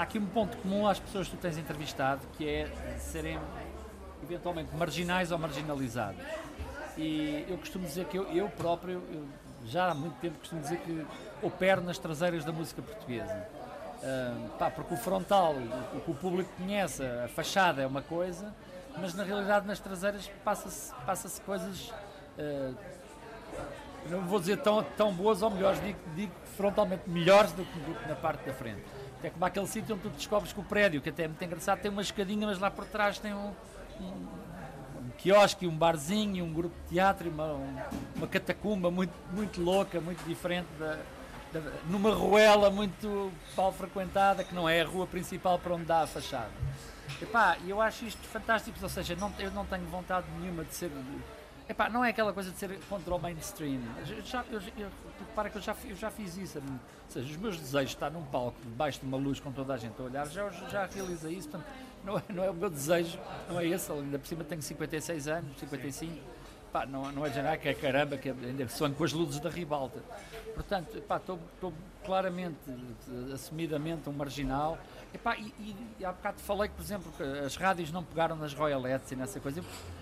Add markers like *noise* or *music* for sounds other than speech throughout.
Há aqui um ponto comum às pessoas que tu tens entrevistado, que é serem eventualmente marginais ou marginalizados. E eu costumo dizer que eu, eu próprio, eu já há muito tempo costumo dizer que opero nas traseiras da música portuguesa. Uh, pá, porque o frontal, o que o público conhece, a fachada é uma coisa, mas na realidade nas traseiras passa-se passa coisas, uh, não vou dizer tão, tão boas ou melhores, digo, digo frontalmente melhores do que, do que na parte da frente. É como aquele sítio onde tu descobres que o prédio, que até é muito engraçado, tem uma escadinha, mas lá por trás tem um, um, um quiosque, um barzinho, um grupo de teatro, uma, uma catacumba muito, muito louca, muito diferente da, da, numa ruela muito mal frequentada, que não é a rua principal para onde dá a fachada. E eu acho isto fantástico, ou seja, não, eu não tenho vontade nenhuma de ser Epá, não é aquela coisa de ser contra o mainstream. Eu já, eu, eu, para que eu já, eu já fiz isso. Ou seja, os meus desejos de estar num palco debaixo de uma luz com toda a gente a olhar, já, já realizei isso. Portanto, não é, não é o meu desejo, não é esse. Ainda por cima tenho 56 anos, 55. Pá, não, não é de que é caramba, que ainda sonho com as luzes da ribalta. Portanto, estou claramente, assumidamente um marginal. E, e, e há bocado falei que, por exemplo, as rádios não pegaram nas royalettes e nessa coisa. Eu, é,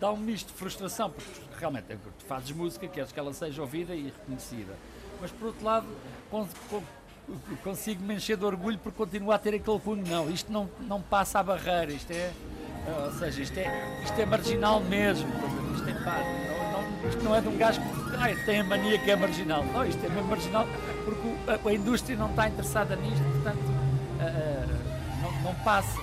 dá um misto de frustração, porque realmente é tu fazes música, queres que ela seja ouvida e reconhecida. Mas por outro lado, consigo me encher de orgulho por continuar a ter aquele cunho. Não, isto não, não passa a barreira, isto é. Ou seja, isto é, isto é marginal mesmo. Isto, é, pá, não, não, isto não é de um gajo que ai, tem a mania que é marginal. Não, isto é mesmo marginal porque a, a indústria não está interessada nisto, portanto, uh, não, não passa.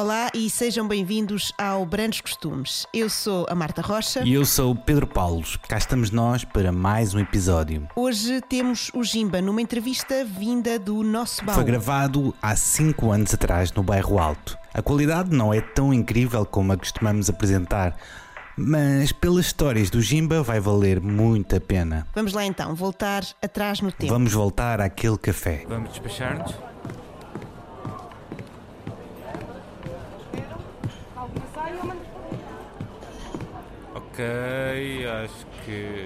Olá e sejam bem-vindos ao Brandos Costumes. Eu sou a Marta Rocha. E eu sou o Pedro Paulos. Cá estamos nós para mais um episódio. Hoje temos o Jimba numa entrevista vinda do nosso baú. Foi gravado há 5 anos atrás no Bairro Alto. A qualidade não é tão incrível como a costumamos apresentar, mas pelas histórias do Jimba vai valer muito a pena. Vamos lá então, voltar atrás no tempo. Vamos voltar àquele café. Vamos despachar-nos? Ok, acho que.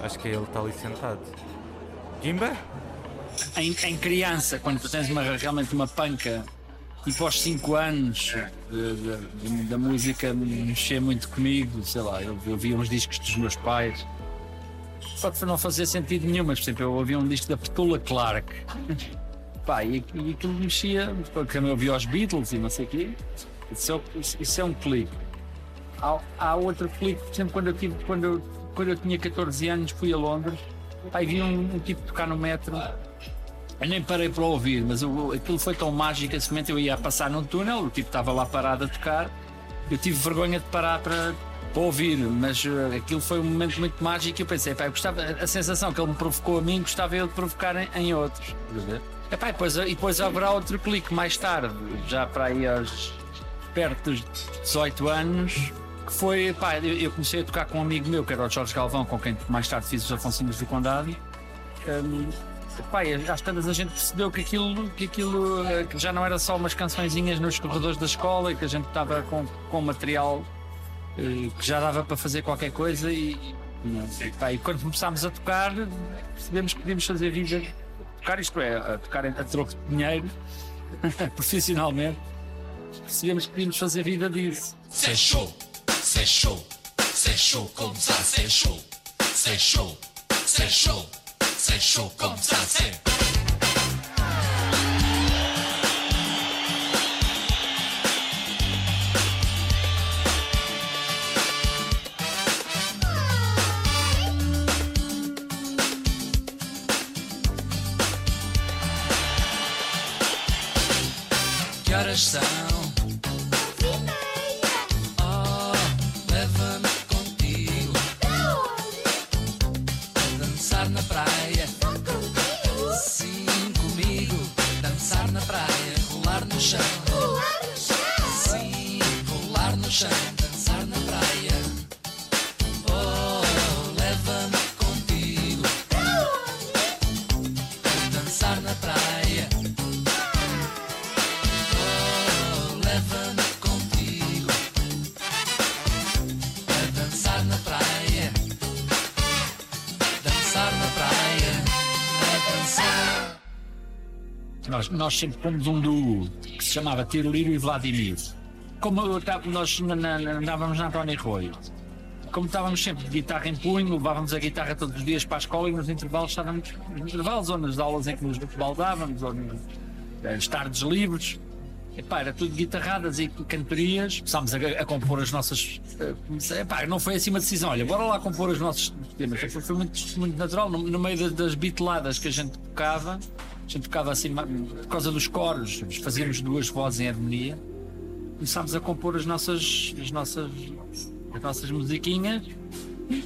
Acho que é ele está ali sentado. Jimba? Em, em criança, quando tu tens uma, realmente uma panca e pós 5 anos da música mexer muito comigo, sei lá, eu, eu via uns discos dos meus pais. Só que não fazia sentido nenhum, mas por exemplo, eu ouvia um disco da Petula Clark. *laughs* Pá, e, e aquilo mexia, porque eu ouvia os Beatles e não sei o quê. Isso é, isso é um clique. Há, há outro clique, por exemplo, quando eu, tive, quando, eu, quando eu tinha 14 anos, fui a Londres, aí vi um, um tipo tocar no metro. Eu nem parei para ouvir, mas eu, aquilo foi tão mágico esse momento. Eu ia passar num túnel, o tipo estava lá parado a tocar. Eu tive vergonha de parar para, para ouvir, mas uh, aquilo foi um momento muito mágico. E eu pensei, pá, eu gostava, a sensação que ele me provocou a mim, gostava eu de provocar em, em outros. Epá, e, depois, e depois haverá outro clique mais tarde, já para aí aos perto dos 18 anos, que foi, pá, eu comecei a tocar com um amigo meu, que era o Jorge Galvão, com quem mais tarde fiz os Afonsinhos do Condado. Um, pá, às tantas a gente percebeu que aquilo, que aquilo eh, que já não era só umas cançõezinhas nos corredores da escola e que a gente estava com, com material eh, que já dava para fazer qualquer coisa e, e, pá, e quando começámos a tocar percebemos que podíamos fazer vida tocar isto é, a tocar a troco de dinheiro *laughs* profissionalmente percebemos que podíamos fazer vida disso. Chaud, c'est chaud, c'est chaud comme ça, c'est chaud, c'est chaud, c'est chaud, c'est chaud comme ça, c'est. Horas Nós, sempre fomos um duo que se chamava Tiroliro e Vladimir. Como eu nós andávamos na António Arroio, como estávamos sempre de guitarra em punho, levávamos a guitarra todos os dias para a escola e nos intervalos estávamos nos intervalos ou nas aulas em que nos baldávamos ou nos, nas tardes livres. Epá, era tudo guitarradas e cantorias. Começámos a, a compor as nossas. eh, epá, não foi assim uma decisão, olha, bora lá compor os nossos temas. Foi, muito, muito natural. No, no meio das, das beatladas que a gente tocava, a gente tocava assim por causa dos coros, fazíamos duas vozes em harmonia. Começámos a compor as nossas, as nossas, as nossas musiquinhas.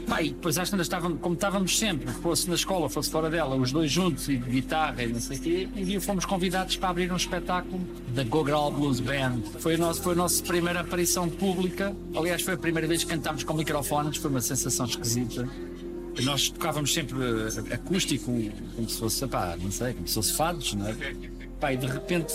Pá, e depois às tantas estávamos, como estávamos sempre, fosse na escola, fosse fora dela, os dois juntos e de guitarra e não sei o quê, um dia fomos convidados para abrir um espetáculo da Gogral Blues Band. Foi a, nossa, foi a nossa primeira aparição pública. Aliás, foi a primeira vez que cantámos com microfones, foi uma sensação esquisita. Nós tocávamos sempre eh, acústico, como se fosse, pá, não sei, como se fosse fados, não é? Pá, e de repente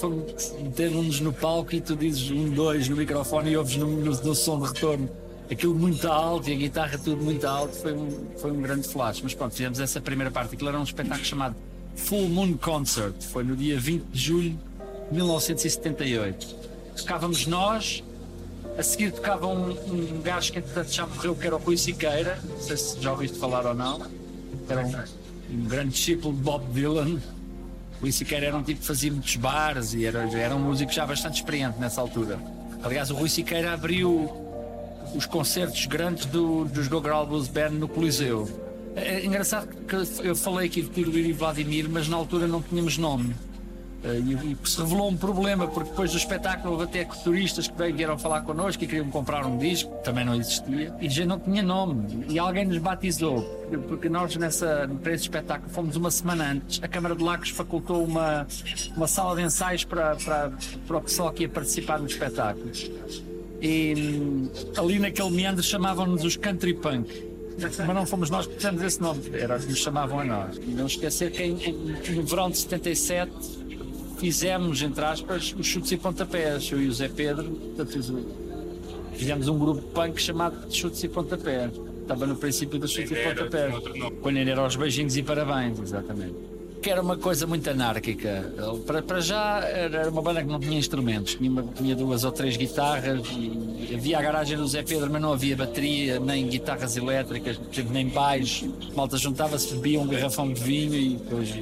meter-nos no palco e tu dizes um, dois no microfone e ouves no, no, no som de retorno aquilo muito alto e a guitarra tudo muito alto. Foi um, foi um grande flash. Mas pronto, fizemos essa primeira parte. Aquilo era um espetáculo chamado Full Moon Concert. Foi no dia 20 de julho de 1978. Tocávamos nós, a seguir tocava um, um gajo que entretanto já morreu, que era o Rui Siqueira. Não sei se já ouviste falar ou não. Era um, um grande discípulo de Bob Dylan. O Rui Siqueira era um tipo que fazia muitos bares e era, era um músico já bastante experiente nessa altura. Aliás, o Rui Siqueira abriu os concertos grandes do, dos Gogral Blues Band no Coliseu. É engraçado que eu falei aqui de Tiroliro e Vladimir, mas na altura não tínhamos nome. Eh, E, e se revelou um problema, porque depois do espetáculo houve até turistas que vieram falar connosco e queriam comprar um disco, também não existia, e já não tinha nome. E alguém nos batizou, porque nós nessa, para esse espetáculo fomos uma semana antes. A Câmara de Lagos facultou uma, uma sala de ensaios para, para, para o pessoal que ia participar no espetáculo. E hum, ali naquele meandro chamavam-nos os country punk. Mas não fomos nós que pusemos esse nome, era que nos chamavam a nós. Não esquecer que em- no verão de 77 fizemos, entre aspas, os chutes e pontapés, eu e o Zé Pedro, portanto, os- fizemos um grupo punk chamado Chutes e Pontapés. Estava no princípio dos chutes e pontapés. Quando ainda era os beijinhos e parabéns, exatamente que era uma coisa muito anárquica. Para, para já era uma banda que não tinha instrumentos, tinha, uma- tinha duas ou três guitarras, havia a garagem do Zé Pedro, mas não havia bateria, nem guitarras elétricas, nem baixo. Malta juntava-se, bebia um garrafão de vinho e depois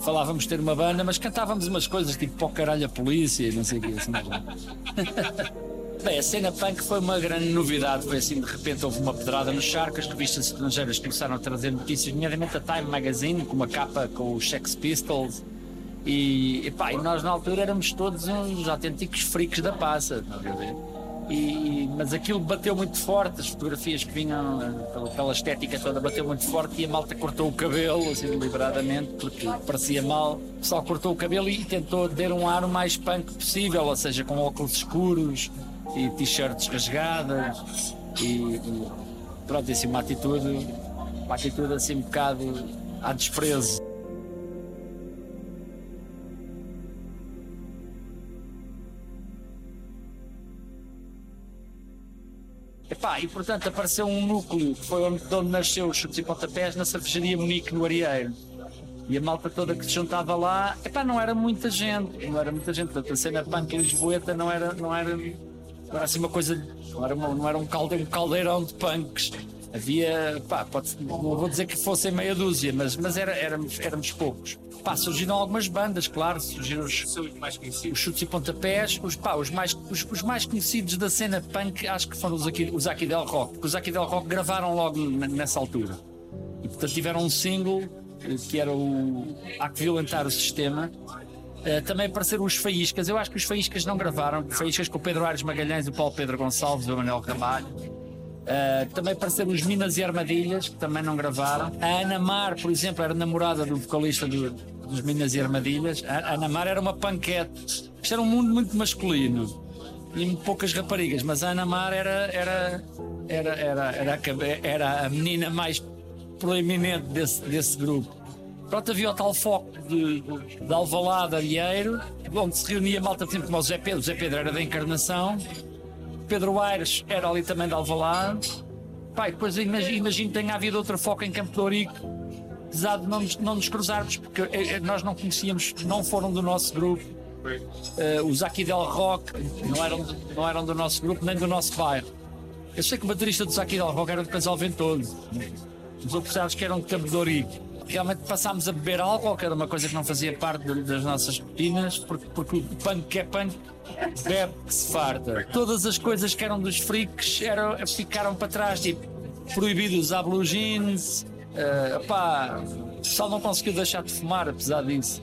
falávamos ter uma banda, mas cantávamos umas coisas tipo pó caralho a polícia e não sei o que. Assim, *laughs* Bem, a cena punk foi uma grande novidade. Foi assim, de repente houve uma pedrada nos charcas, revistas estrangeiras começaram a trazer notícias, nomeadamente a Time Magazine, com uma capa com os Sex Pistols. E, epá, e nós na altura éramos todos uns autênticos freaks da passa, estás a ver? E, mas aquilo bateu muito forte, as fotografias que vinham pela, pela estética toda bateu muito forte e a malta cortou o cabelo, assim, deliberadamente, porque parecia mal. O pessoal cortou o cabelo e tentou ter um ar o mais punk possível, ou seja, com óculos escuros e t-shirts rasgadas e, e pronto, assim, uma atitude, uma atitude assim um bocado a desprezo. Epá, e portanto apareceu um núcleo que foi onde, de onde nasceu os chutes e pontapés na cervejaria Munique no Arieiro. E a malta toda que se juntava lá, epá, não era muita gente, não era muita gente. Portanto, a cena punk lisboeta não era, não era, não era assim uma coisa, não era, uma- não era um, calde, um caldeirão de punks. Havia, pá, pode, não vou dizer que fossem meia dúzia, mas, mas era, éramos, éramos poucos. Pá, surgiram algumas bandas, claro, surgiram os, os chutes e pontapés, os, pá, os, mais, os, os mais conhecidos da cena punk acho que foram os, aqui, os Aqui Del Rock, porque os Aqui Del Rock gravaram logo nessa altura. E portanto tiveram um single que era o Há que Violentar o Sistema. Eh, também apareceram os Faíscas, eu acho que os Faíscas não gravaram, Faíscas com o Pedro Aires Magalhães, o Paulo Pedro Gonçalves o Manuel Ramalho. Uh, também apareceram os Minas e Armadilhas, que também não gravaram. A Ana Mar, por exemplo, era namorada do vocalista do- dos Minas e Armadilhas. A Ana Mar era uma panquete. Isto era um mundo muito masculino e poucas raparigas, mas a Ana Mar era, era, era, era, era, a era a menina mais proeminente desse, desse grupo. Pronto, havia o tal foco de, de, de Alvalade, Alheiro, onde se reunia malta, por exemplo, como o Zé Pedro. O Zé Pedro era da Encarnação. Pedro Aires era ali também de Alvalade. Pai, depois imagino, que tenha havido outra foca em Campo de Ourique, apesar de não nos, não nos cruzarmos, porque eh, eh, nós não conhecíamos, não foram do nosso grupo. Eh, os Aqui Del Rock não eram, não eram do nosso grupo, nem do nosso bairro. Eu sei que o baterista dos Aqui Del Rock era do Casal Ventoso. Os outros que eram de Campo de Ourique. Realmente passámos a beber álcool, que era uma coisa que não fazia parte das nossas rotinas, porque, porque o punk que é punk bebe que se farta. Todas as coisas que eram dos freaks eram, ficaram para trás, tipo, proibido usar blue jeans. eh, pá, pessoal não conseguiu deixar de fumar, apesar disso.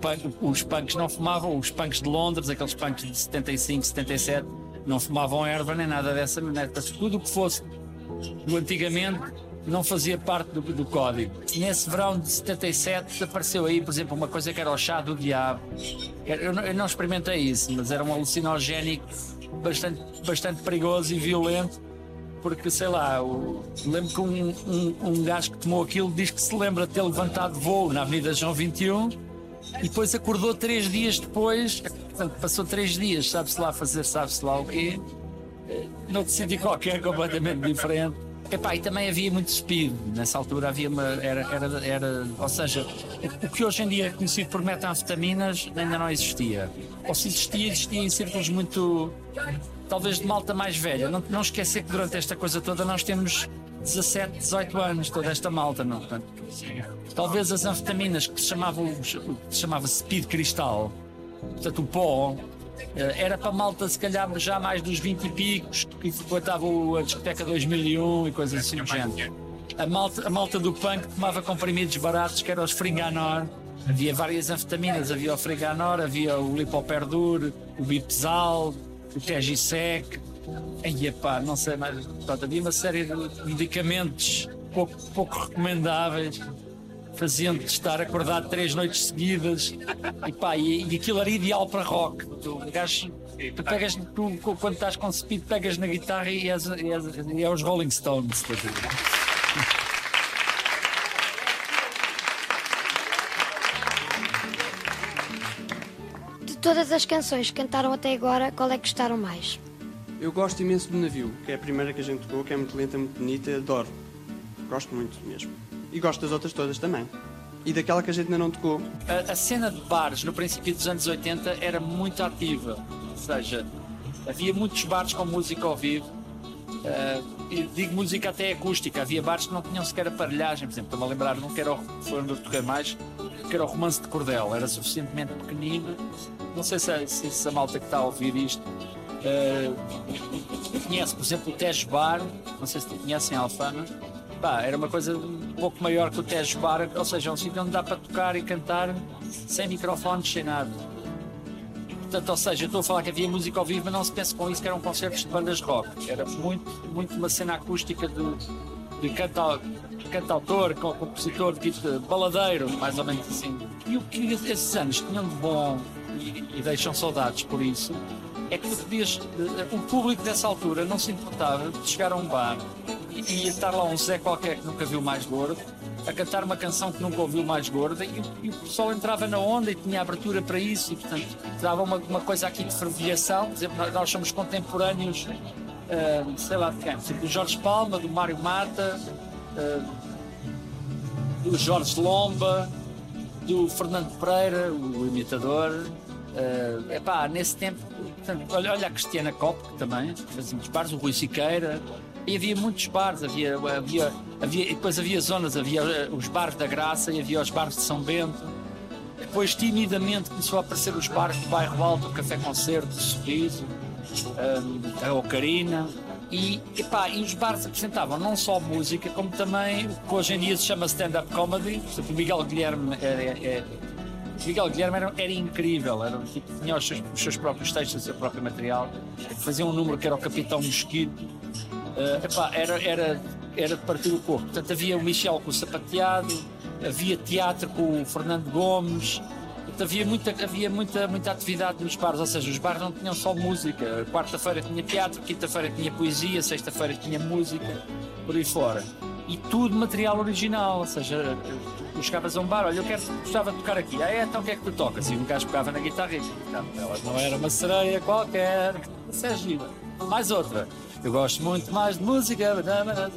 Punk- os punks não fumavam, os punks de Londres, aqueles punks de 75, 77, não fumavam erva nem nada dessa maneira. Tudo o que fosse do antigamente não fazia parte do, do código. Nesse verão de 77 apareceu aí, por exemplo, uma coisa que era o chá do diabo. Eu, não- eu não experimentei isso, mas era um alucinogénico bastante, bastante perigoso e violento. Porque sei lá, lembro que um, um, um gajo que tomou aquilo diz que se lembra de ter levantado voo na Avenida João 21 e depois acordou três dias depois, passou três dias, sabe-se lá fazer, sabe-se lá o quê, noutro sítio qualquer *laughs* completamente diferente. Epá, e também havia muito speed, nessa altura havia uma. Era, era, era, ou seja, o- que hoje em dia é conhecido por metanfetaminas ainda não existia. Ou se existia, existia em círculos muito. talvez de malta mais velha. Não, não esquecer que durante esta coisa toda nós temos 17, 18 anos, toda esta malta, não? Portanto, talvez as anfetaminas que se chamavam que se chamava speed cristal, portanto o pó, era para malta se calhar já mais dos 20 e picos que frequentavam a discoteca 2001 e coisas assim do género. A malta, a malta do punk tomava comprimidos baratos que eram os Fringanor. Havia várias anfetaminas, havia o Fringanor, havia o Lipoperdur, o Bipsal, o Tegisec. Aí, pá, não sei mais. Pronto, havia uma série de medicamentos pouco, pouco recomendáveis faziam-te estar acordado três noites seguidas e pá, e, e aquilo era ideal para rock. Tu, gajo, tu pegas, tu, quando estás com speed, pegas na guitarra e és, és, e é os Rolling Stones. De todas as canções que cantaram até agora, qual é que gostaram mais? Eu gosto imenso do navio, que é a primeira que a gente tocou, que é muito lenta, muito bonita, adoro. Gosto muito mesmo. E gosto das outras todas também. E daquela que a gente ainda não tocou. A, a cena de bares no princípio dos anos 80 era muito ativa, ou seja, havia muitos bares com música ao vivo. e digo música até acústica, havia bares que não tinham sequer aparelhagem, por exemplo, estou-me a lembrar de um que era o, foi onde eu toquei mais, que era o Romance de Cordel, era suficientemente pequenino. Não sei se, a- se, se a malta que está a ouvir isto eh, conhece, por exemplo, o Tejo Bar, não sei se conhecem Alfama. Pá, era uma coisa pouco maior que o Tejo Bar, ou seja, é um sítio onde dá para tocar e cantar sem microfones, sem nada. Portanto, ou seja, estou a falar que havia música ao vivo, mas não se pense com isso que eram concertos de bandas rock. Era muito, muito uma cena acústica de, de canta, cantautor, com compositor, tipo de baladeiro, mais ou menos assim. E o que esses anos tinham de bom e, e deixam saudades por isso é que podias, eh, o público dessa altura não se importava de chegar a um bar e, estar lá um Zé qualquer que nunca viu mais gordo a cantar uma canção que nunca ouviu mais gorda e, e o pessoal entrava na onda e tinha abertura para isso e portanto dava uma, uma coisa aqui de fervilhação, nós, somos contemporâneos ah, sei lá de quem, exemplo, do Jorge Palma, do Mário Mata ah, do Jorge Lomba do Fernando Pereira, o imitador. É epá, nesse tempo portanto, olha, olha a Cristiana Cop também muitos bares, o Rui Siqueira e havia muitos bares, havia, havia, havia, depois havia zonas, havia eh, os bares da Graça e havia os bares de São Bento. Depois, timidamente, começou a aparecer os bares do Bairro Alto, o Café Concerto, o Sorriso, hum, a Ocarina. E, epá, e os bares apresentavam não só música, como também o que hoje em dia se chama stand-up comedy. Por exemplo, o Miguel Guilherme era, é- o Miguel Guilherme era, era incrível, era, tipo, tinha os seus, os seus próprios textos, o seu próprio material, fazia um número que era o Capitão Mosquito, Uh, epá, era, era, era de partir o corpo. Portanto, havia o Michel com o sapateado, havia teatro com o Fernando Gomes, havia, muita, havia muita, muita atividade nos bares, ou seja, os bares não tinham só música. Quarta-feira tinha teatro, quinta-feira tinha poesia, sexta-feira tinha música, por aí fora. E tudo material original, ou seja, tu chegavas a um bar, olha, eu quero, gostava de tocar aqui. Ah, é, então o que é que tu tocas? E um gajo pegava na guitarra e não, ela não era uma sereia qualquer, isso é gira. Mais outra. Eu gosto muito mais de música,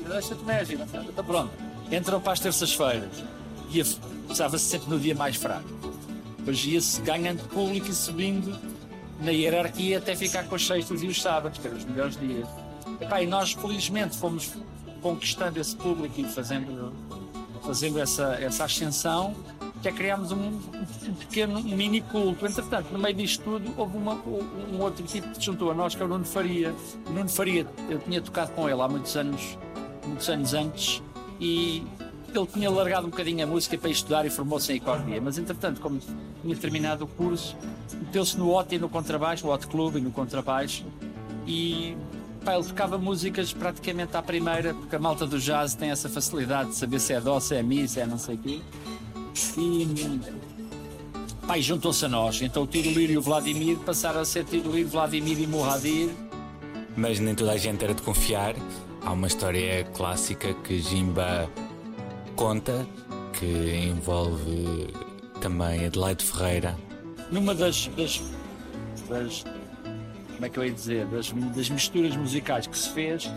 deixa-te média. Então pronto, entram para as terças-feiras. ia, começava-se sempre no dia mais fraco. Depois ia-se ganhando público e subindo na hierarquia até ficar com os sextos e os sábados, que eram os melhores dias. Epá, e nós, felizmente, fomos conquistando esse público e fazendo, fazendo essa, essa ascensão, até criámos um, um pequeno mini culto. Entretanto, no meio disto tudo, houve uma, um outro tipo que se juntou a nós, que é o Nuno Faria. O Nuno Faria, eu tinha tocado com ele há muitos anos, muitos anos antes, e ele tinha largado um bocadinho a música para estudar e formou-se em economia, mas entretanto, como tinha terminado o curso, meteu-se no OT e no contrabaixo, no OT Clube e no contrabaixo, e pá, ele tocava músicas praticamente à primeira, porque a malta do jazz tem essa facilidade de saber se é dó, se é mi, se é não sei o quê. E pá, e juntou-se a nós. Então o Tiroliro e o Vladimir passaram a ser Tiroliro, Vladimir e Mohadir. Mas nem toda a gente era de confiar. Há uma história clássica que Jimba conta que envolve também Adelaide Ferreira. Numa das, das, das como é que eu ia dizer, das, das misturas musicais que se fez,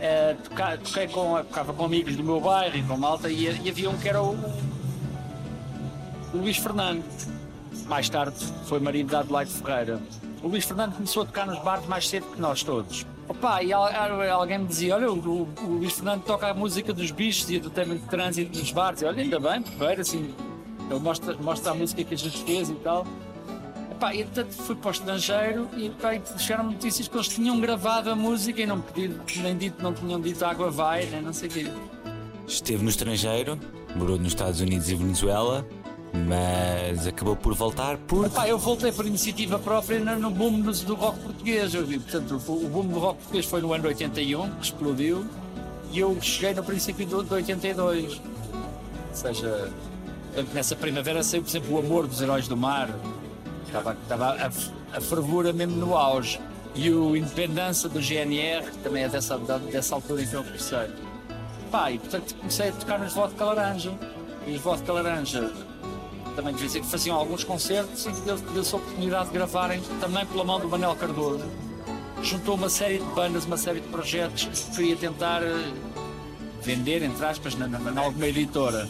eh, toca- toquei com, tocava com amigos do meu bairro e com malta e, e havia um que era o, o Luís Fernando. Mais tarde foi marido da Adelaide Ferreira. O Luís Fernando começou a tocar nos bares mais cedo que nós todos. Opa, e al- al- alguém me dizia: Olha, o, o- Luís Fernando toca a música dos bichos e do tema de trânsito nos bares. E, Olha, ainda bem, porreiro, assim, ele mostra, mostra a música que a gente fez e tal. Epá, e portanto fui para o estrangeiro e pá, chegaram notícias que eles tinham gravado a música e não pedido, nem dito, não tinham dito água vai, nem não sei o quê. Esteve no estrangeiro, morou nos Estados Unidos e Venezuela, mas acabou por voltar por. Epá, eu voltei por iniciativa própria no, boom do, rock português. Eu, vi, portanto, o, boom do rock português foi no ano 81, que explodiu, e eu cheguei no princípio do- de 82. Ou seja, nessa primavera saiu, por exemplo, o Amor dos Heróis do Mar. Estava, estava a, a fervura mesmo no auge. E o Independência do GNR, que também é dessa, dessa altura em que eu comecei. Pá, e portanto comecei a tocar nos Vodka Laranja. E os Vodka Laranja também de vez em quando faziam alguns concertos e deu- deu-se a oportunidade de gravarem também pela mão do Manel Cardoso. Juntou uma série de bandas, uma série de projetos que queria tentar eh, vender, entre aspas, na, na, na alguma editora.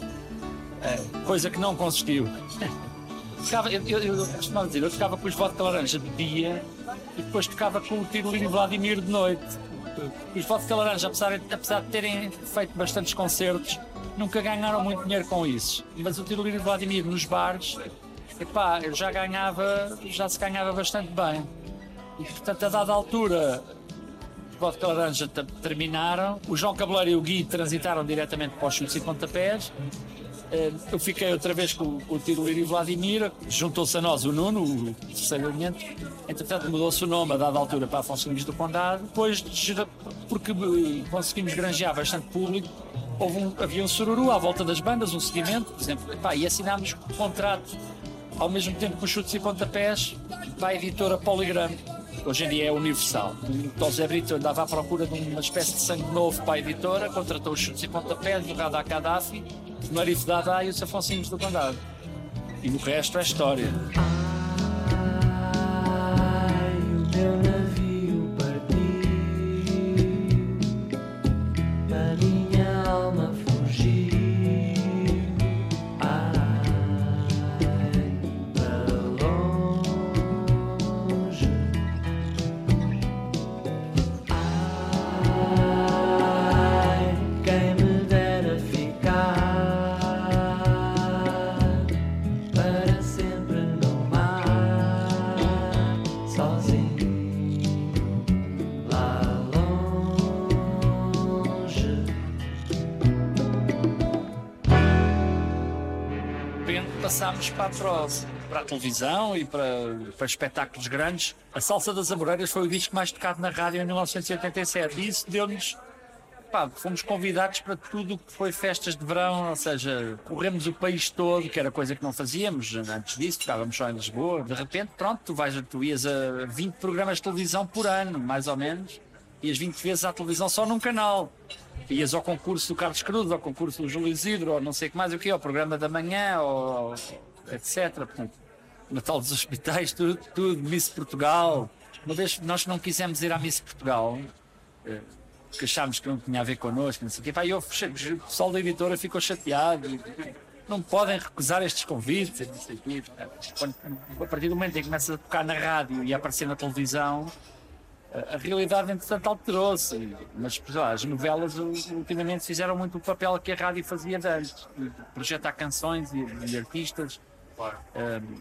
Eh, coisa que não consistiu. *laughs* Ficava, eu, eu, eu costumava dizer, eu ficava com os vodka laranja de dia e depois tocava com o Tirolino Vladimir de noite. Os vodka laranja, apesar, apesar de terem feito bastantes concertos, nunca ganharam muito dinheiro com isso. Mas o Tirolino Vladimir nos bares, epá, eu já ganhava, já se ganhava bastante bem. E portanto, a dada altura, os vodka laranja te- terminaram, o João Cabeleiro e o Gui transitaram diretamente para os chutes e pontapés. Eh, Eu fiquei outra vez com, o Tiroliro e Vladimir, juntou-se a nós o Nuno, o terceiro elemento. Entretanto, mudou-se o nome a dada altura para Afonso Lins do Condado. Depois, porque eh, conseguimos granjear bastante público, houve um, havia um sururu à volta das bandas, um seguimento, por exemplo, epá, e assinámos contrato ao mesmo tempo com chutes e pontapés para a editora Poligram. Hoje em dia é universal. O José Brito andava à procura de uma espécie de sangue novo para a editora, contratou os chutes e pontapés do Radar Gaddafi, o Marif Dada e os Afonsinhos do Condado. E o resto é história. o televisão e para, para espetáculos grandes. A Salsa das Amoreiras foi o disco mais tocado na rádio em 1987 e isso deu-nos. pá, fomos convidados para tudo o que foi festas de verão, ou seja, corremos o país todo, que era coisa que não fazíamos antes disso, tocávamos só em Lisboa. De repente, pronto, tu, vais, tu ias a 20 programas de televisão por ano, mais ou menos, ias 20 vezes à televisão só num canal. Ias ao concurso do Carlos Cruz, ao concurso do Júlio Isidro, ou não sei o que mais, o que ao programa da manhã, ou etc. Portanto, Natal dos Hospitais, tudo, tudo, Miss Portugal. Uma vez nós não quisemos ir à Miss Portugal, eh, porque achámos que não tinha a ver connosco, não sei o quê. Pá, eu, o pessoal da editora ficou chateado. não podem recusar estes convites. não sei o quê. Quando- a partir do momento em que começas a tocar na rádio e a aparecer na televisão, a, realidade, entretanto, alterou-se. Mas as novelas ultimamente fizeram muito o papel que a rádio fazia antes, projetar canções e, e artistas. Um,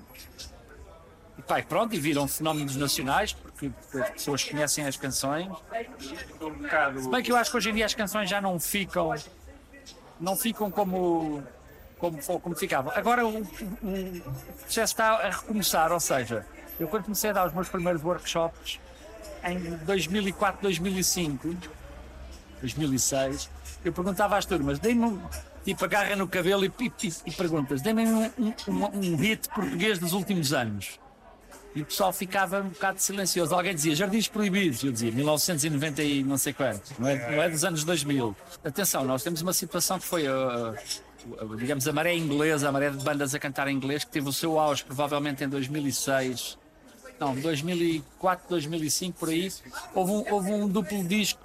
e pá, pronto, e viram fenómenos nacionais, porque, as pessoas conhecem as canções. Se bem que eu acho que hoje em dia as canções já não ficam, não ficam como, como, como ficavam. Agora o, o, processo está a recomeçar, ou seja, eu quando comecei a dar os meus primeiros workshops em 2004, 2005, 2006, eu perguntava às turmas, um, tipo, agarra no cabelo e, e, e perguntas, dei-me um, um, um, um hit português dos últimos anos. E o pessoal ficava um bocado silencioso. Alguém dizia Jardins Proibidos. Eu dizia 1990 e não sei quanto. Não é, não é dos anos 2000. Atenção, nós temos uma situação que foi, uh, uh, digamos, a maré inglesa, a maré de bandas a cantar em inglês, que teve o seu auge provavelmente em 2006. Não, 2004, 2005, por aí. Houve um, houve um duplo disco,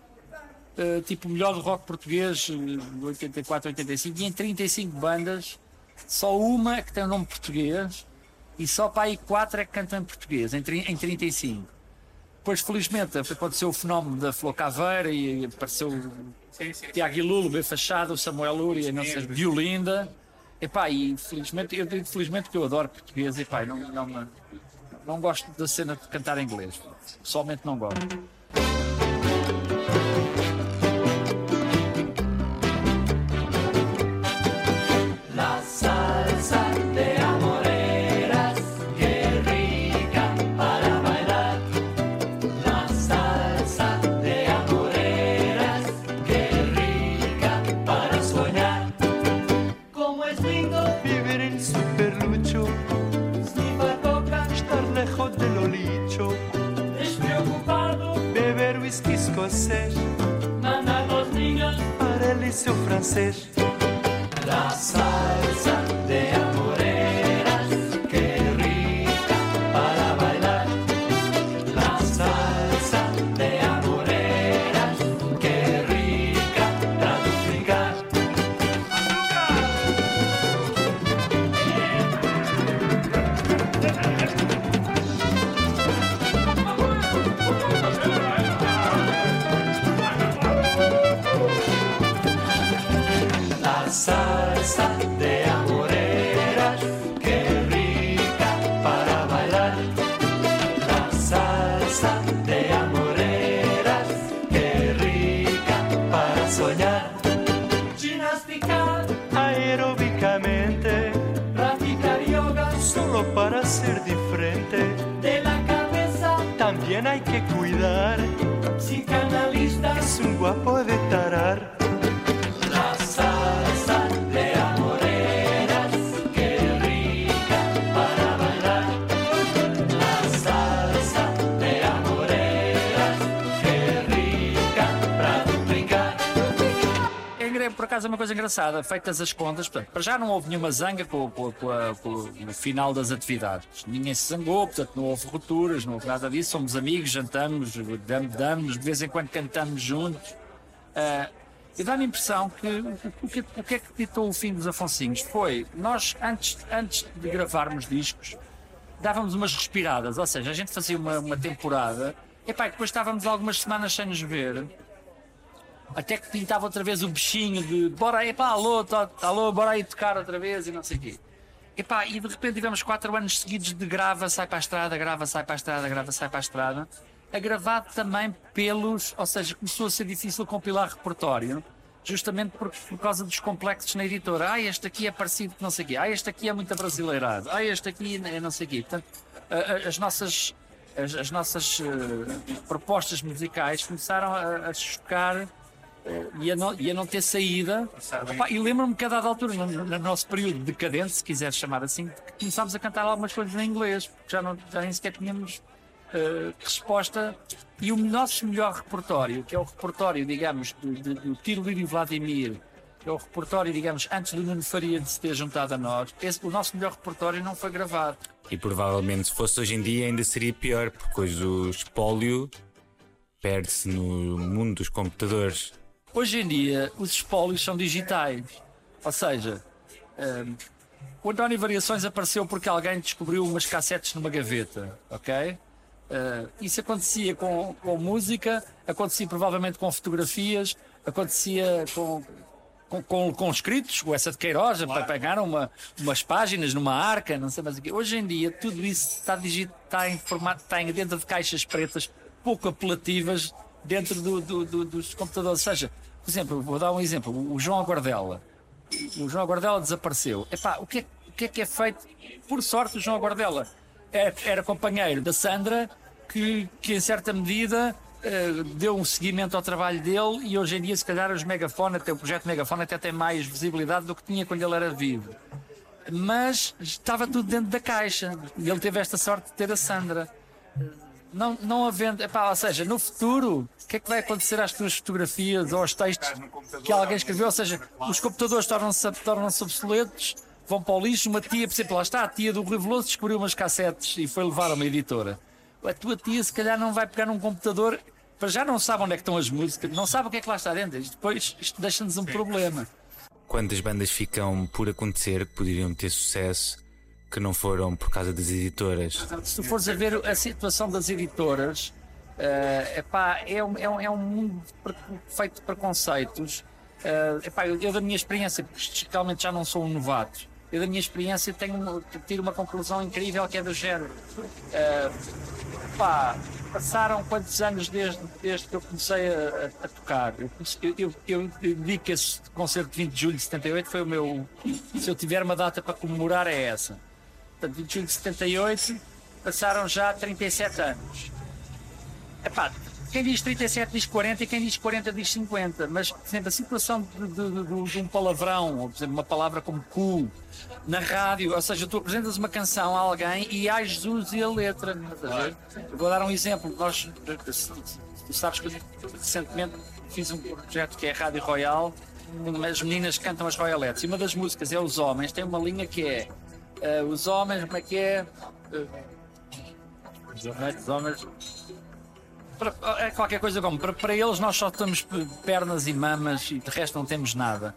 uh, tipo melhor do rock português, uh, 84, 85, e em 35 bandas, só uma é que tem o nome português e só para aí quatro é que cantam em português, em, em 35. Depois, felizmente, aconteceu o fenómeno da Flor Caveira e apareceu o Tiago Ilulo, B Fachado, Samuel Lúria, não sei, Violinda. Epá, e felizmente, eu digo felizmente porque eu adoro português, epá, e não, não, não, não gosto da cena de cantar em inglês. Pessoalmente não gosto. Mandar los niños. para el liceo francés. Ser diferente, de la cabeza, también hay que cuidar. psicanalista. Es un guapo de tarar. Acaso é uma coisa engraçada, feitas as contas, portanto, para já não houve nenhuma zanga com, com- com a- com o final das atividades. Ninguém se zangou, portanto não houve rupturas, não houve nada disso. Somos amigos, jantamos, damos, de vez em quando cantamos juntos. Ah, e dá-me a impressão que o que, o que é que ditou o fim dos Afonsinhos foi, nós antes, antes de gravarmos discos, dávamos umas respiradas, ou seja, a gente fazia uma, uma temporada, e pá, depois estávamos algumas semanas sem nos ver, até que pintava outra vez o bichinho de bora aí, pá, alô, tó- alô, bora aí tocar outra vez e não sei o quê. Epá, e de repente tivemos quatro anos seguidos de grava, sai para a estrada, grava, sai para a estrada, grava, sai para a estrada. Agravado também pelos, ou seja, começou a ser difícil compilar repertório, justamente por, por causa dos complexos na editora. Ah, este aqui é parecido com não sei o quê. Ah, este aqui é muito abrasileirado. Ah, este aqui é não sei o quê. Portanto, as nossas, as, as nossas eh, propostas musicais começaram a, a chocar e não, não ter saída. Opa, e lembro-me que a dada altura, no, no nosso período decadente, se quiseres chamar assim, começámos a cantar algumas coisas em inglês, porque já, não, já nem sequer tínhamos eh, resposta. E o nosso melhor repertório, que é o repertório, digamos, do, do, do Tiro Lírio Vladimir, que é o repertório, digamos, antes do Nuno Faria de se ter juntado a nós, esse, o nosso melhor repertório não foi gravado. E provavelmente se fosse hoje em dia ainda seria pior, porque hoje o espólio perde-se no mundo dos computadores. Hoje em dia, os espólios são digitais. Ou seja, Ahm, o António Variações apareceu porque alguém descobriu umas cassetes numa gaveta, ok? Ah, isso acontecia com, com música, acontecia provavelmente com fotografias, acontecia com, com, com, com escritos, o essa de Queiroz, para pegaram uma, umas páginas numa arca, não sei mais o quê. Hoje em dia tudo isso está, digi- está em formato, está dentro de caixas pretas, pouco apelativas, dentro do- do- do- dos computadores. Ou seja, por exemplo, vou dar um exemplo, o João Aguardela. O João Aguardela desapareceu. Epá, o que, é, o que é que é feito? Por sorte, o João Aguardela era, era companheiro da Sandra, que, que em certa medida eh, deu um seguimento ao trabalho dele e hoje em dia, se calhar, os Megafone, até o projeto Megafone, até tem mais visibilidade do que tinha quando ele era vivo. Mas estava tudo dentro da caixa ele teve esta sorte de ter a Sandra. Não, não havendo, epá, ou seja, no futuro, o que é que vai acontecer às tuas fotografias ou aos textos que alguém escreveu? Ou seja, os computadores tornam-se tornam obsoletos, vão para o lixo. Uma tia, por exemplo, lá está, a tia do Rui Veloso descobriu umas cassetes e foi levar a uma editora. A tua tia, se calhar, não vai pegar num computador, para já não sabe onde é que estão as músicas, não sabe o que é que lá está dentro. Isto depois isto deixa-nos um problema. Quantas bandas ficam por acontecer que poderiam ter sucesso que não foram por causa das editoras? Se tu fores a ver a situação das editoras, eh, epá, é, um, é, um, é um mundo feito de preconceitos. Eh, epá, eu, eu, da minha experiência, porque realmente já não sou um novato, eu, da minha experiência, tenho, tiro uma conclusão incrível que é do género. Eh, pá, passaram quantos anos desde, desde que eu comecei a, a- tocar? Eu, eu, eu, eu digo que esse concerto de 20 de julho de 78 foi o meu. Se eu tiver uma data para comemorar, é essa. Portanto, 20 de julho de 78, passaram já 37 anos. Epá, quem diz 37 diz 40 e quem diz 40 diz 50. Mas, por exemplo, a situação de, de- de- de um palavrão, ou por exemplo, uma palavra como cu, na rádio, ou seja, tu apresentas uma canção a alguém e há Jesus e a letra. ver? Eu vou dar um exemplo. Nós, tu sabes que recentemente fiz um projeto que é a Rádio Royal, as meninas cantam as Royalettes, e uma das músicas é Os Homens, tem uma linha que é eh, Os Homens, como é que é? Eh, os homens para- é qualquer coisa como para, para eles nós só temos pernas e mamas e de resto não temos nada.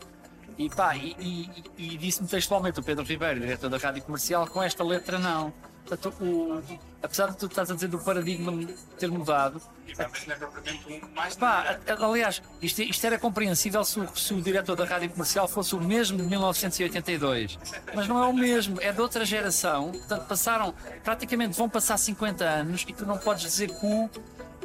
E pá, e, e- e disse-me textualmente o Pedro Ribeiro, diretor da Rádio Comercial, com esta letra não. Portanto, o- apesar de tu estás a dizer do paradigma ter mudado, pá, aliás, isto, isto era compreensível se o, se o diretor da Rádio Comercial fosse o mesmo de 1982. Mas não é o mesmo, é de outra geração. Portanto, passaram, praticamente vão passar 50 anos e tu não podes dizer cu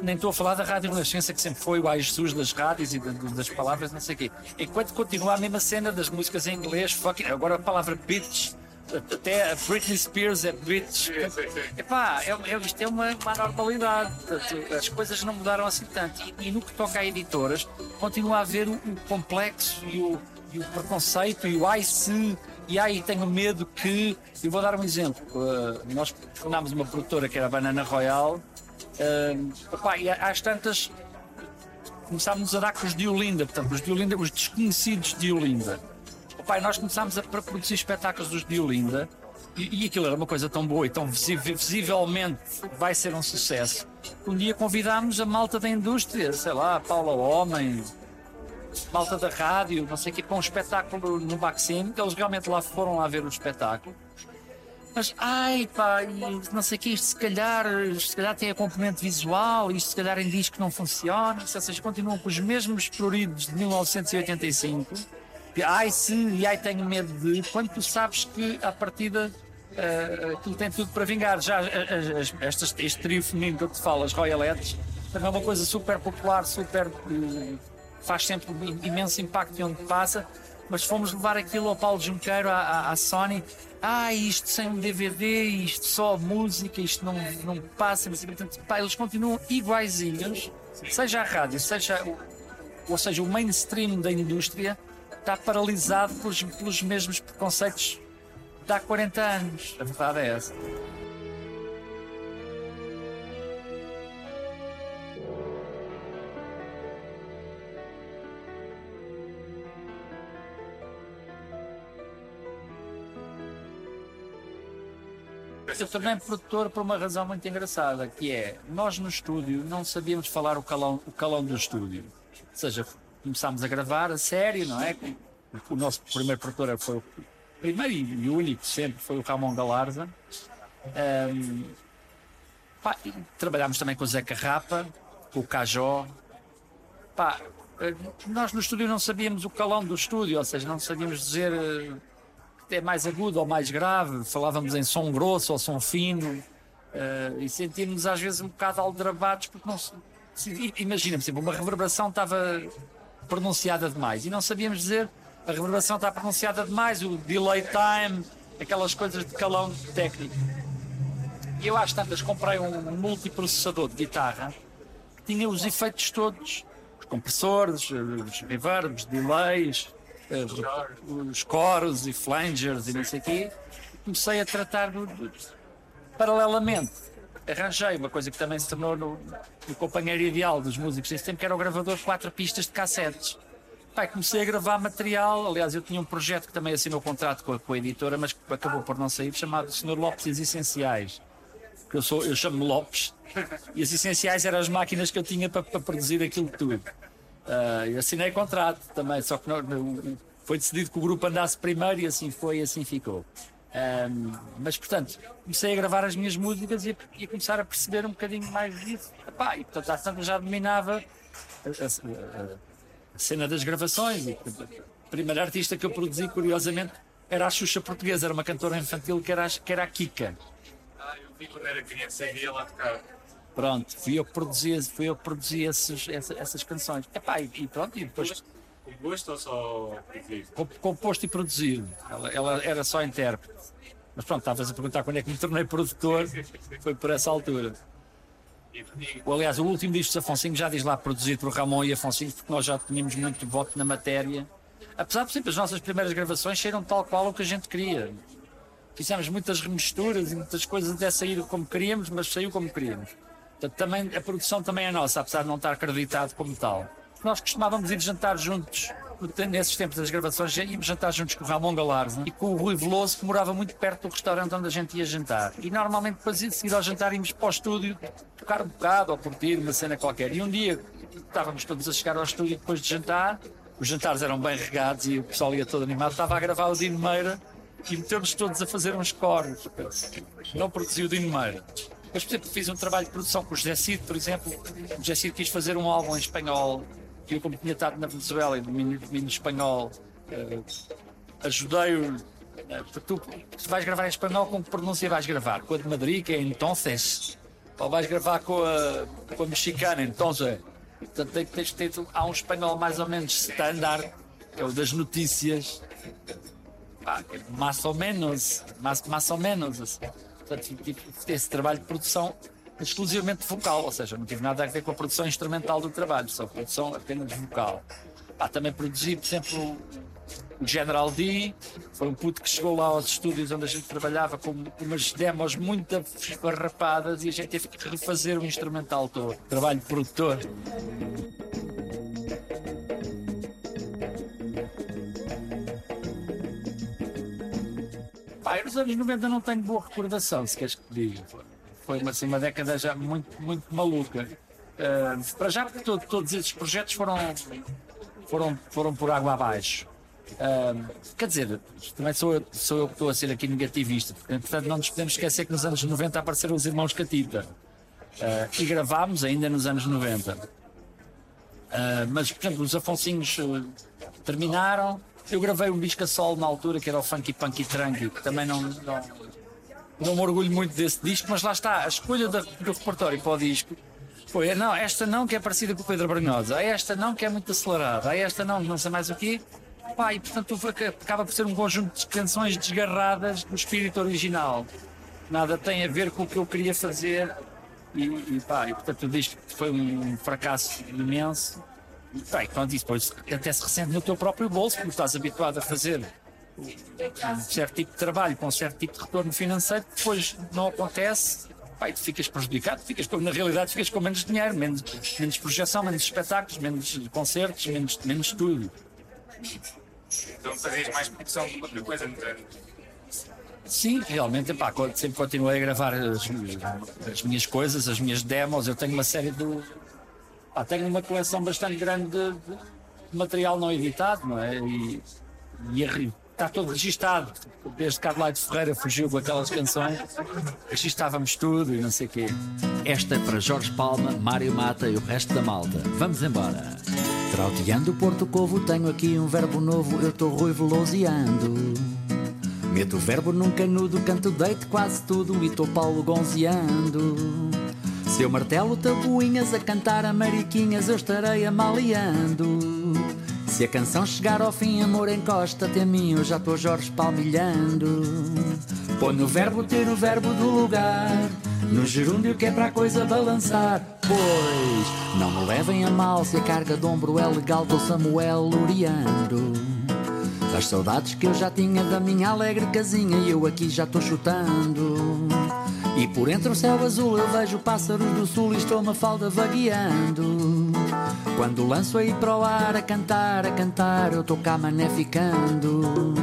nem estou a falar da Rádio Renascença, que sempre foi o ai Jesus das rádios e da- das palavras, não sei o quê. Enquanto continua a mesma cena das músicas em inglês, fucking, agora a palavra bitch, até a Britney Spears é bitch. Epá, é, é, isto é uma, uma normalidade. As coisas não mudaram assim tanto. E, e no que toca a editoras, continua a haver o, o complexo e o, e o preconceito e o ai se. E ai, tenho medo que. Eu vou dar um exemplo. Uh, nós fundámos uma produtora que era a Banana Royal. Uh, epá, e às tantas começámos a dar com os de Olinda, portanto, os de Olinda, os desconhecidos de Olinda. Pai, nós começámos a pro- produzir espetáculos dos de Olinda e, e aquilo era uma coisa tão boa e tão visi- visivelmente vai ser um sucesso. Um dia convidámos a malta da indústria, sei lá, Paula Homem, malta da rádio, não sei o que, para um espetáculo no Maxime, que eles realmente lá foram lá ver o espetáculo. Mas, ai pá, não sei o que, isto se calhar, se calhar tem a componente visual, isto se calhar em disco não funciona, ou seja, continuam com os mesmos pruridos de 1985. Ai se, e ai tenho medo de, quando tu sabes que à partida eh, aquilo tem tudo para vingar. Já as- as- estas, este trio feminino que eu te falo, as Royalettes, também é uma coisa super popular, super. eh, faz sempre imenso impacto onde passa, mas fomos levar aquilo ao Paulo Junqueiro, à, à, à Sony. Ah, isto sem DVD, isto só música, isto não, não passa, mas portanto, pá, eles continuam iguaizinhos, seja a rádio, seja ou seja, o mainstream da indústria está paralisado pelos, pelos mesmos preconceitos de há 40 anos. A verdade é essa. Eu tornei produtor por uma razão muito engraçada, que é, nós no estúdio não sabíamos falar o calão, o calão do estúdio. Ou seja, começámos a gravar a sério, não é? O nosso primeiro produtor foi o primeiro e, único sempre foi o Ramon Galarza. Ahm, pá, trabalhámos também com o Zé Carrapa, com o Cajó. Pá, eh, nós no estúdio não sabíamos o calão do estúdio, ou seja, não sabíamos dizer eh, que é mais agudo ou mais grave, falávamos em som grosso ou som fino. eh, e sentíamos às vezes um bocado aldrabados porque não se- se- imagina-me sempre, uma reverberação estava pronunciada demais e não sabíamos dizer a reverberação está pronunciada demais, o delay time, aquelas coisas de calão técnico. E eu às tantas comprei um multiprocessador de guitarra que tinha os efeitos todos, os compressores, os reverbs, delays, os coros e flangers e não sei o quê. Comecei a tratar do, do- paralelamente. Arranjei uma coisa que também se tornou no, no companheiro ideal dos músicos desse tempo, que era o gravador de quatro pistas de cassetes. Pai, comecei a gravar material. Aliás, eu tinha um projeto que também assinou contrato com a, com a editora, mas que acabou por não sair, chamado Sr. Lopes e os Essenciais. Eu, sou, eu chamo-me Lopes. E as Essenciais eram as máquinas que eu tinha para, para produzir aquilo tudo. Ah, e assinei contrato também, só que não- não- foi decidido que o grupo andasse primeiro e assim foi e assim ficou. Ahm, mas portanto, comecei a gravar as minhas músicas e a, começar a perceber um bocadinho mais disso. Epá, e portanto, tantas já dominava a, a- a- cena das gravações. E, a primeira artista que eu produzi, curiosamente, era a Xuxa Portuguesa, era uma cantora infantil que era, a- que era a Kika. Ah, eu vi quando era criança e ia lá tocar. Pronto, fui eu que produzi, fui eu que produzi esses- essa- essas canções. Epá, e, e pronto, e depois Com gosto ou só produzido? comp- composto e produzido. Ela, ela era só intérprete. Mas pronto, estavas a perguntar quando é que me tornei produtor, foi por essa altura. Aliás, o último disco de Afonso já diz lá produzido por Ramon e Afonso, porque nós já tínhamos muito voto na matéria. Apesar de sempre as nossas primeiras gravações saíram tal qual o que a gente queria. Fizemos muitas remisturas e muitas coisas até sair como queríamos, mas saiu como queríamos. Portanto, também, a produção também é nossa, apesar de não estar acreditado como tal. Nós costumávamos ir jantar juntos, nesses tempos das gravações, íamos jantar juntos com o Ramon Galarza e com o Rui Veloso, que morava muito perto do restaurante onde a gente ia jantar. E normalmente, depois de seguir ao jantar, íamos para o estúdio tocar um bocado ou curtir uma cena qualquer. E um dia estávamos todos a chegar ao estúdio depois de jantar, os jantares eram bem regados e o pessoal ia todo animado, estava a gravar o Dino Meira e meteu-nos todos a fazer uns coros. Não produziu o Dino Meira. Depois, por exemplo, fiz um trabalho de produção com o José Cid, por exemplo. O José Cid quis fazer um álbum em espanhol eu, como tinha estado na Venezuela e domínio, domínio espanhol, eh, ajudei-o. eh, tu, vais gravar em espanhol, com que pronúncia vais gravar? Com a de Madrid, que é entonces? Ou vais gravar com a, com a mexicana, entonces? Portanto, tem- tens, tens, há um espanhol mais ou menos standard, que é o das notícias, que é mais ou menos, mais, mais ou menos. Assim. Portanto, tive esse trabalho de produção exclusivamente vocal, ou seja, não tive nada a ver com a produção instrumental do trabalho, só produção apenas vocal. Pá, também produzi, por exemplo, o General D, foi um puto que chegou lá aos estúdios onde a gente trabalhava com umas demos muito esfarrapadas e a gente teve que refazer o instrumental todo. Trabalho produtor. Eu nos anos 90 não tenho boa recordação, se queres que te diga. Foi uma, assim, uma década já muito, muito maluca. Ah, para já, porque todo- todos esses projetos foram, foram, foram por água abaixo. Ah, quer dizer, também sou eu, sou eu que estou a ser aqui negativista, porque, portanto não nos podemos esquecer que nos anos 90 apareceram os irmãos Catita. Ah, e gravámos ainda nos anos 90. Ah, mas, por exemplo, os Afonsinhos terminaram. Eu gravei um disco a solo na altura que era o Funky Punky Trunky, que também não, não, não me orgulho muito desse disco, mas lá está, a escolha do repertório para o disco foi, não, esta não que é parecida com o Pedro Brunhosa, esta não que é muito acelerada, esta não, não sei mais o quê. Pá, e portanto acaba por ser um conjunto de canções desgarradas do espírito original. Nada tem a ver com o que eu queria fazer e, e pá, e portanto o disco foi um fracasso imenso. E quando isso depois até se ressente no teu próprio bolso, porque estás habituado a fazer um certo tipo de trabalho com um certo tipo de retorno financeiro, depois não acontece, e tu ficas prejudicado, ficas com, na realidade ficas com menos dinheiro, menos, menos projeção, menos espetáculos, menos concertos, menos, menos tudo. então fazias mais produção do que outra coisa, não é? Sim, realmente, epá, sempre continuei a gravar as, as minhas coisas, as minhas demos. Eu tenho uma série de. pá, tenho uma coleção bastante grande de, de material não editado, não é? E, e está todo registado. Desde que Adelaide Ferreira fugiu com aquelas canções, registávamos tudo e não sei o quê. Esta é para Jorge Palma, Mário Mata e o resto da malta. Vamos embora. Trauteando Porto Covo, tenho aqui um verbo novo, eu estou ruivo louseando. Meto o verbo num canudo, canto deito quase tudo e estou Paulo gonzeando. Se eu martelo tabuinhas a cantar a mariquinhas, eu estarei amaliando. Se a canção chegar ao fim, amor encosta-te a mim, eu já estou Jorge palmilhando. Põe no verbo ter o verbo do lugar, no gerúndio que é para a coisa balançar. Pois, não me levem a mal se a carga de ombro é legal, estou Samuel Luriando. As saudades que eu já tinha da minha alegre casinha e eu aqui já estou chutando. E por entre o céu azul eu vejo pássaros do sul e estou-me a falda vagueando. Quando lanço aí para o ar a cantar, a cantar, eu estou cá mané ficando.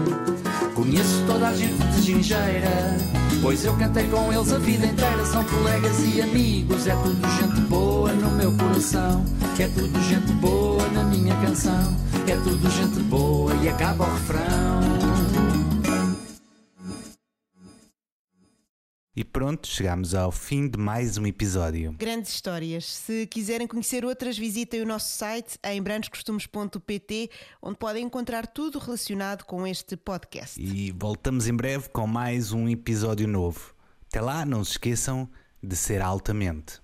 Conheço toda a gente de gingeira, pois eu cantei com eles a vida inteira. São colegas e amigos, é tudo gente boa no meu coração. É tudo gente boa na minha canção. É tudo gente boa e acaba o refrão. E pronto, chegamos ao fim de mais um episódio. Grandes histórias. Se quiserem conhecer outras, visitem o nosso site em brancoscostumes.pt, onde podem encontrar tudo relacionado com este podcast. E voltamos em breve com mais um episódio novo. Até lá, não se esqueçam de ser altamente.